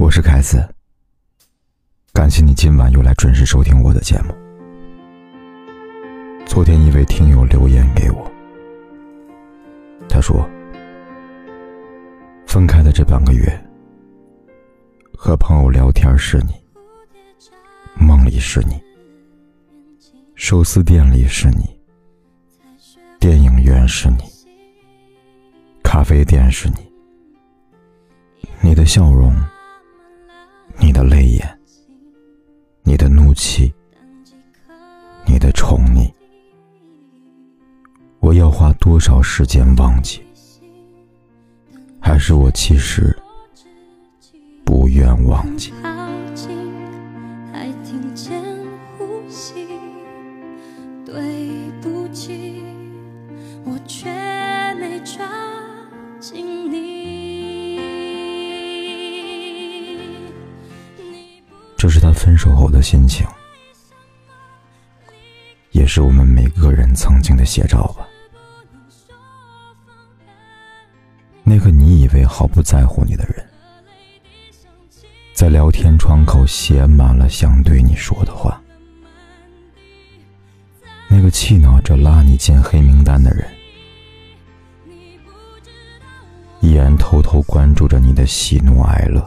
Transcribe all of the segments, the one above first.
我是凯子，感谢你今晚又来准时收听我的节目。昨天一位听友留言给我，他说：“分开的这半个月，和朋友聊天是你，梦里是你，寿司店里是你，电影院是你，咖啡店是你，你的笑容。”的泪眼，你的怒气，你的宠溺，我要花多少时间忘记？还是我其实不愿忘记？这是他分手后的心情，也是我们每个人曾经的写照吧。那个你以为毫不在乎你的人，在聊天窗口写满了想对你说的话；那个气恼着拉你进黑名单的人，依然偷偷关注着你的喜怒哀乐。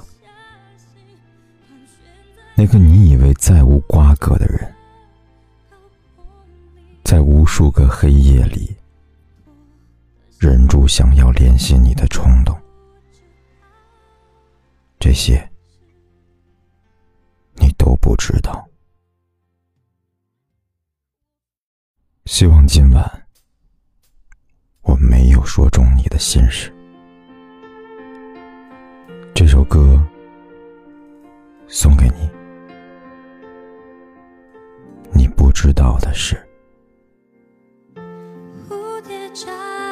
那个你以为再无瓜葛的人，在无数个黑夜里，忍住想要联系你的冲动，这些你都不知道。希望今晚我没有说中你的心事。这首歌送给你。知道的是。蝴蝶眨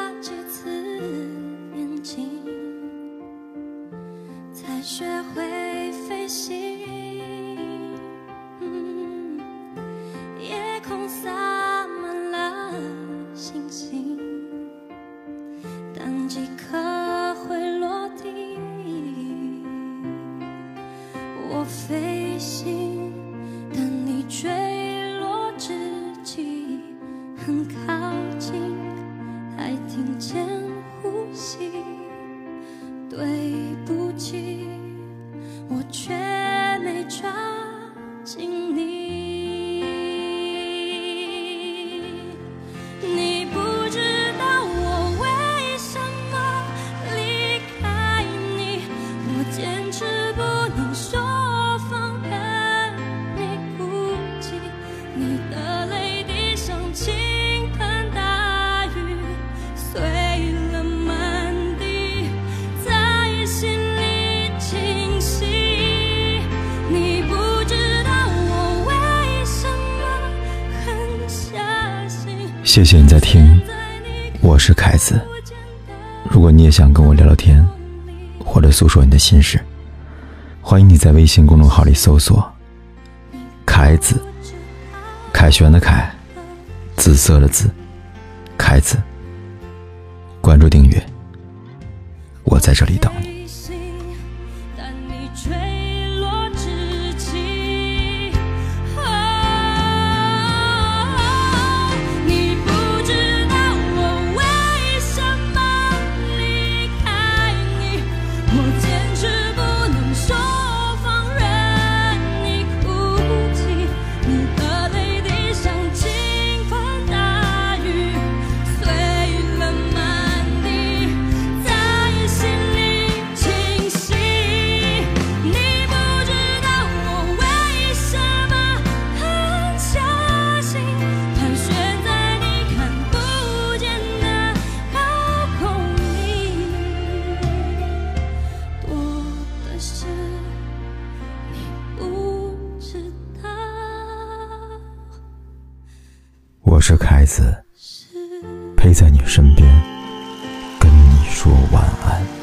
谢谢你在听，我是凯子。如果你也想跟我聊聊天，或者诉说你的心事，欢迎你在微信公众号里搜索“凯子”，凯旋的凯，紫色的紫，凯子。关注订阅，我在这里等你。我是凯子，陪在你身边，跟你说晚安。